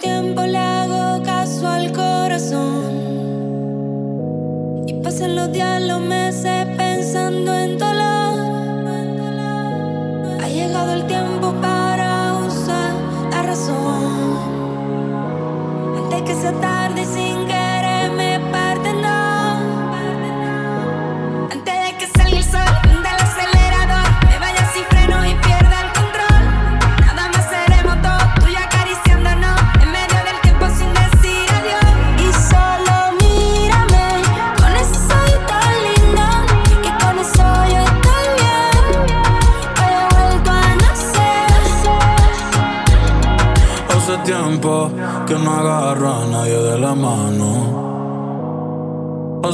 tiempo le hago caso al corazón. Y pasan los días,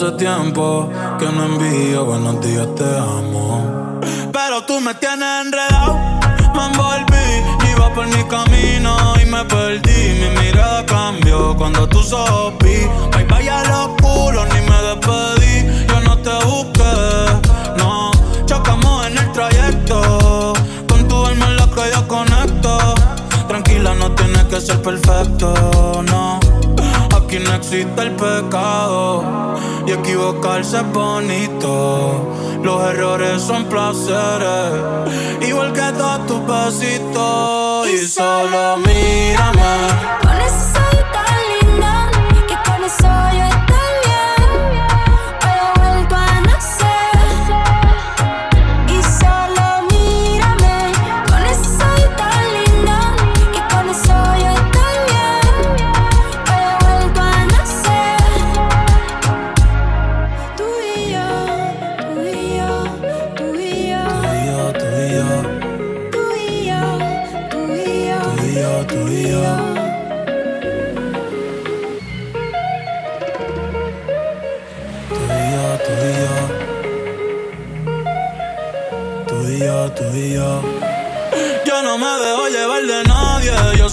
Hace tiempo que no envío buenos días, te amo. Pero tú me tienes enredado, me envolví, iba por mi camino y me perdí. Mi mirada cambió cuando tú sopí. Bye bye a los culos, ni me despedí. Yo no te busqué, no. Chocamos en el trayecto. Con tu alma es la que yo conecto. Tranquila, no tienes que ser perfecto, no. Aquí no existe el pecado y equivocarse es bonito. Los errores son placeres, igual que todos tus besitos. Y solo mírame.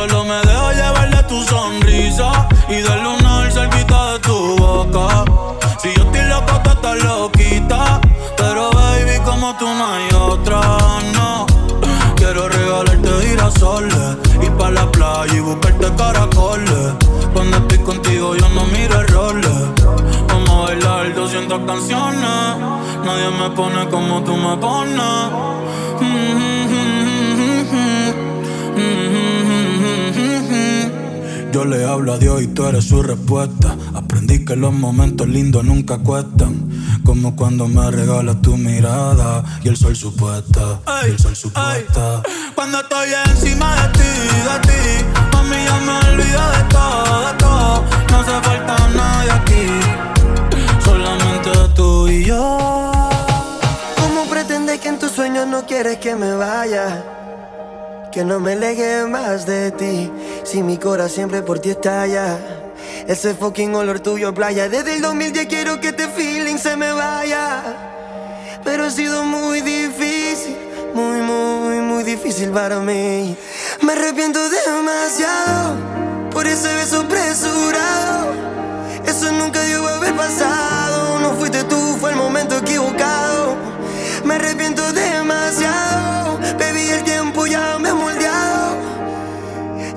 Solo me dejo llevar de tu sonrisa y del lunar cerquita de tu boca. Si yo estoy loco, tú estás loquita, pero baby, como tú no hay otra, no. Quiero regalarte girasoles, ir pa' la playa y buscarte caracoles. Cuando estoy contigo yo no miro errores. Vamos a bailar 200 canciones, nadie me pone como tú me pones. Yo le hablo a Dios y tú eres su respuesta. Aprendí que los momentos lindos nunca cuestan. Como cuando me regalas tu mirada y el sol supuesta. y el sol supuesta. Cuando estoy encima de ti, de ti, mami, ya me olvido de todo, de todo. No hace falta nadie aquí, solamente tú y yo. ¿Cómo pretendes que en tus sueños no quieres que me vaya? Que no me alegue más de ti. Si mi corazón siempre por ti estalla. Ese fucking olor tuyo en playa. Desde el 2010 quiero que este feeling se me vaya. Pero ha sido muy difícil. Muy, muy, muy difícil para mí. Me arrepiento demasiado. Por ese beso apresurado. Eso nunca debió haber pasado. No fuiste tú, fue el momento equivocado. Me arrepiento demasiado.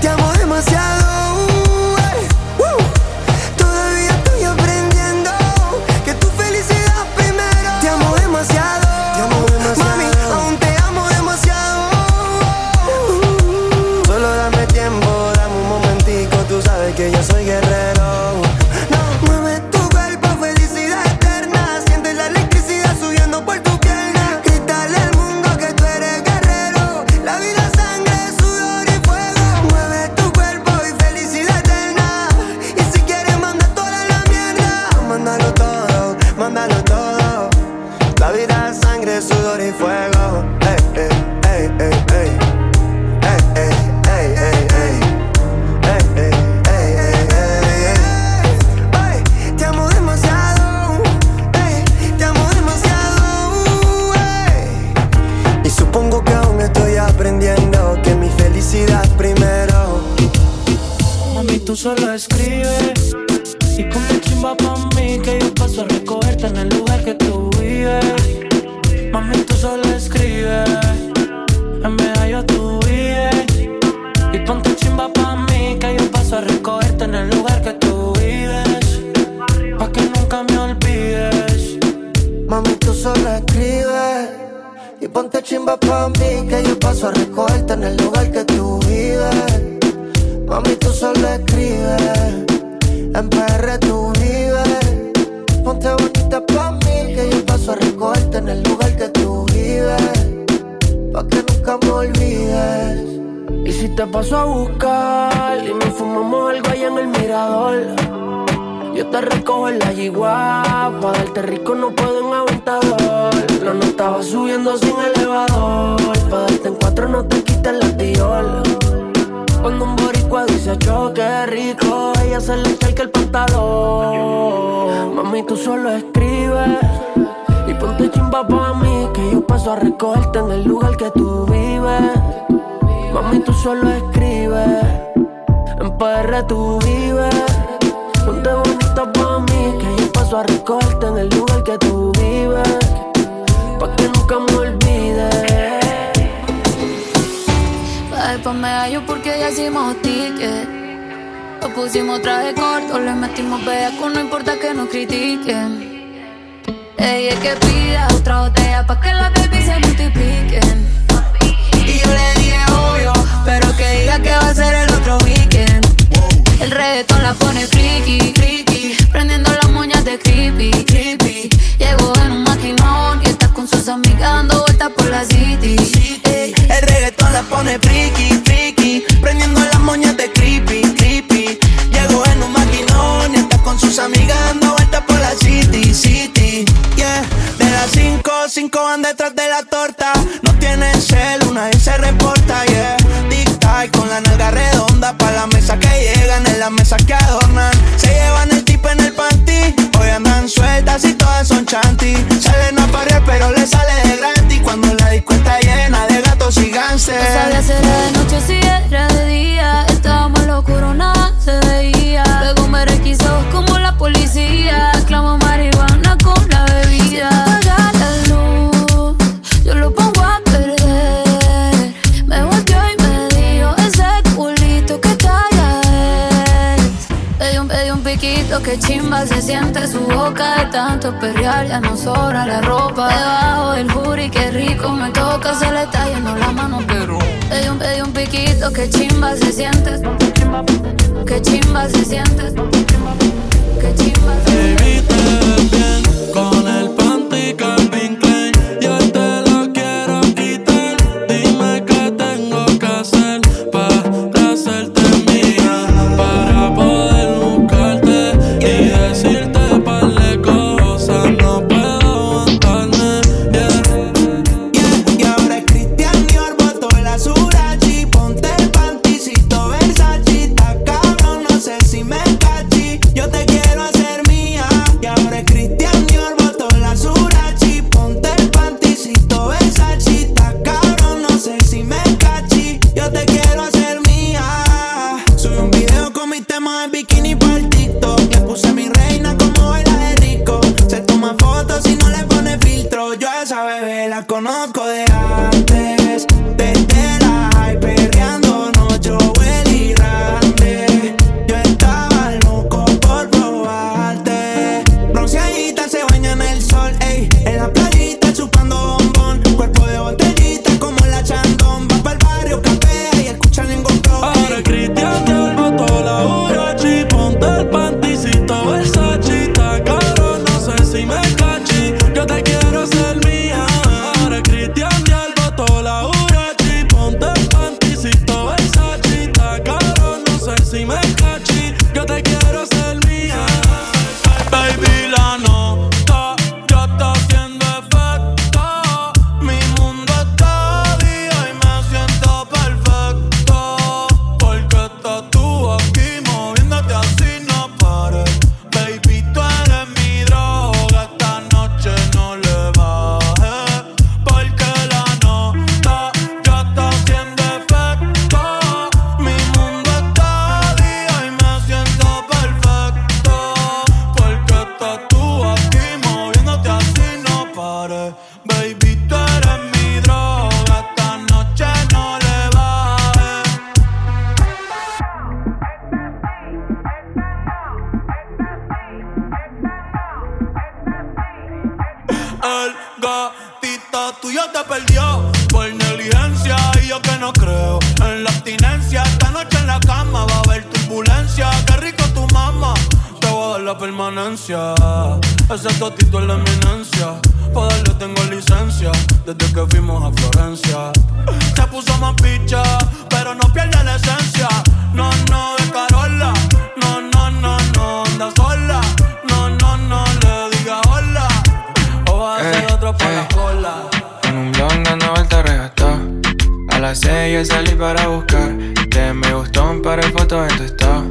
Te amo demasiado. Solo escribe y ponte chimba pa' mí que yo paso a recogerte en el lugar que tú vives. Mami, tú solo escribe en yo tú vives. Y ponte chimba pa' mí que yo paso a recogerte en el lugar que tú vives. Pa' que nunca me olvides. Mami, tú solo escribe y ponte chimba pa' mí que yo paso a recogerte en el lugar que tú vives. Mami, tú solo escribes. En PR tú vives. Ponte bonita pa' mí, que yo paso a recogerte en el lugar que tú vives. Pa' que nunca me olvides. Y si te paso a buscar y nos fumamos algo allá en el mirador. Yo te recojo en la yigua, pa' darte rico no puedo en aventador. No, no estaba subiendo sin elevador, pa' darte en cuatro no te quites la tiola. Cuando un boricua dice choque rico, ella se le echa el pantalón. Mami, tú solo escribes y ponte chimba pa' mí, que yo paso a recogerte en el lugar que tú vives. Mami, tú solo escribes, en PR tú vives. Ponte bonita pa' mí, que yo paso a recogerte en el lugar que tú vives. Pa' que nunca me olvides. Después me hallo porque ya hicimos ticket. Lo pusimos traje corto, le metimos bellaco, no importa que nos critiquen. Ella es que pida otra botella pa' que las baby se multipliquen. Y yo le dije obvio, pero que diga que va a ser el otro weekend. El reggaetón la pone friki, friki, prendiendo las moñas de creepy, que chimba se siente. Que chimba se siente. Permanencia. Ese totito es la eminencia. Para darle tengo licencia desde que fuimos a Florencia. Se puso más picha, pero no pierde la esencia. No, no, de Carola. No, no, no, no, anda sola. No, no, no, le diga hola. O va a ser Ey, otro para la ey. cola. Con un blon dando vuelta regató. A las seis yo salí para buscar. Te me gustó para el foto en tu estado.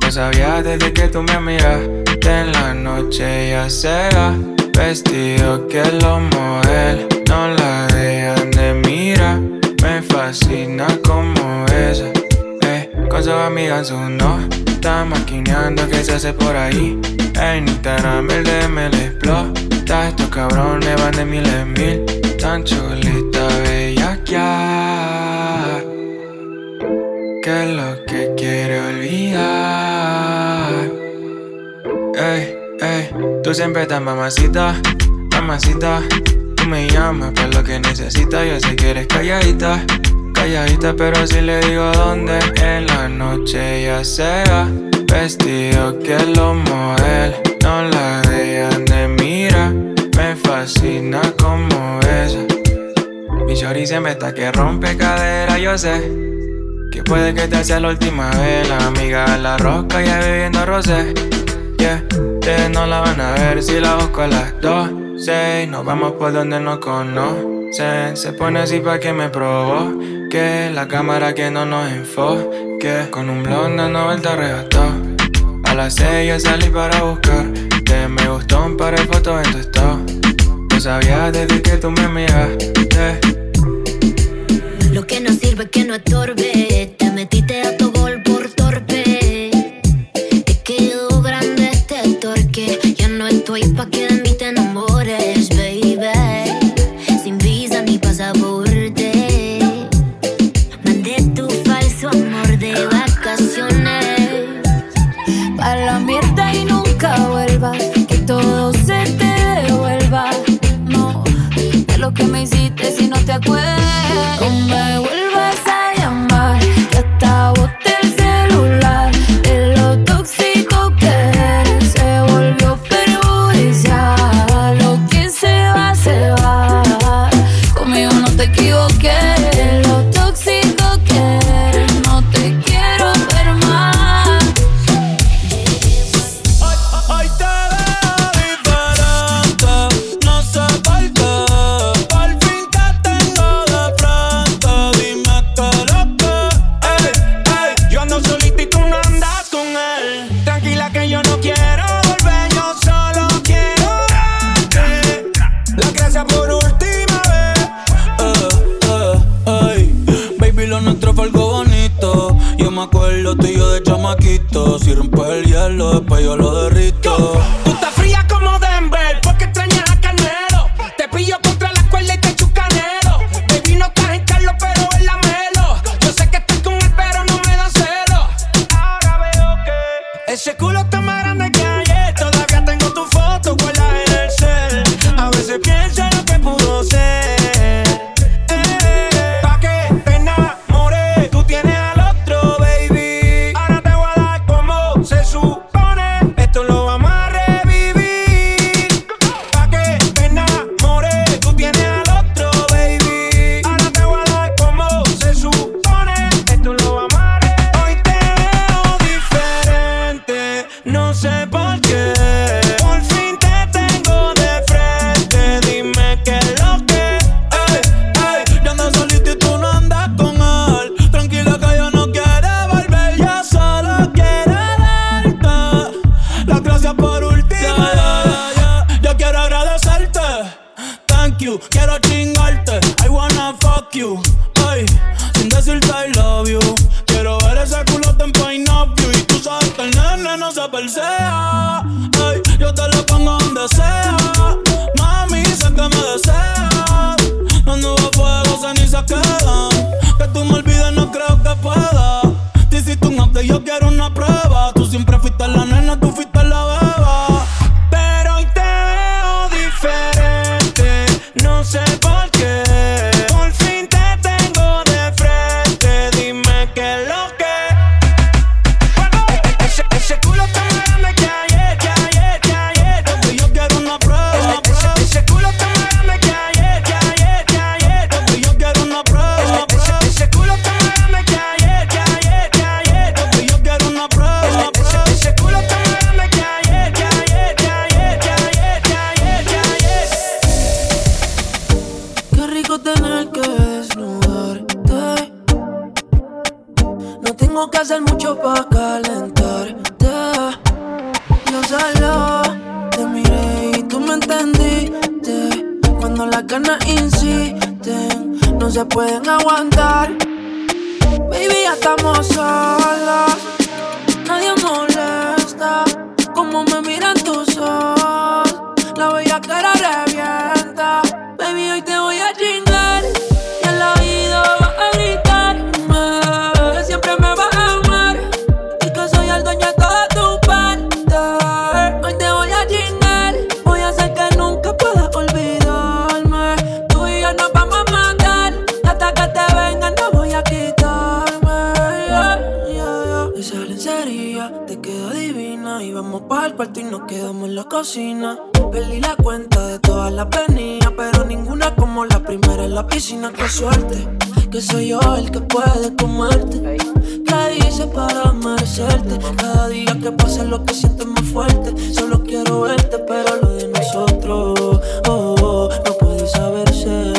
Lo sabía desde que tú me miraste en la noche ya se. Vestido que los model no la dejan de mirar. Me fascina como esa. Eh, con sus amigas uno está maquineando que se hace por ahí. En Instagram el DM le explota. Estos cabrones van de mil en mil. Tan chulita, bella Que es lo que quiere olvidar. Ey, ey, tú siempre estás mamacita, mamacita. Tú me llamas para lo que necesitas. Yo sé que eres calladita, calladita, pero si le digo dónde. En la noche ya se va, vestido que los model no la dejan de mirar. Me fascina como esa. Mi shorty me está que rompe cadera, yo sé. Que puede que esta sea la última vez. La amiga la rosca ya bebiendo rosé. Yeah, ustedes no la van a ver si la busco a las 12. Nos vamos por donde no conocen. Se pone así pa' que me provoque. La cámara que no nos enfoque. Con un blog dando vuelta arrebató. A las 6 yo salí para buscar. Te me gustó un par de fotos en tu estado. Yo sabía desde que tú me miraste. Lo que no sirve que no estorbe. Te metiste a tu después yo lo derrito. Siempre fuiste la mucho tener que desnudarte. No tengo que hacer mucho para calentarte. Yo solo te miré y tú me entendiste. Cuando las ganas insisten, no se pueden aguantar. Baby, ya estamos solos. Nadie molesta. Suerte, que soy yo el que puede comerte. ¿Qué hice para merecerte? Cada día que pasa lo que sientes más fuerte. Solo quiero verte, pero lo de nosotros, oh, oh, no puede saberse.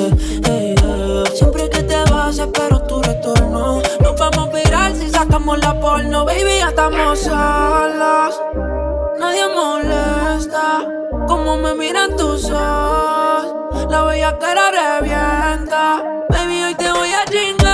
Hey, yeah. Siempre que te vas, espero tu retorno. Nos vamos a virar si sacamos la porno, baby, ya estamos solos. Nadie molesta como me miran tus ojos. La bella cara revienta. Baby, hoy te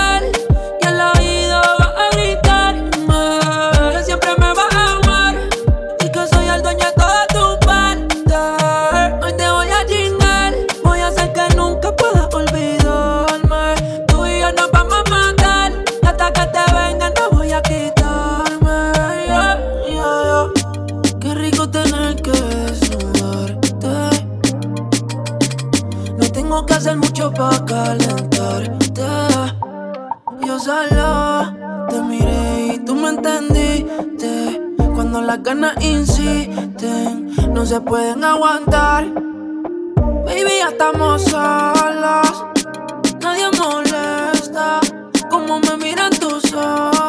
las ganas insisten, no se pueden aguantar. Baby, ya estamos solos, nadie molesta. Como me miran tus ojos.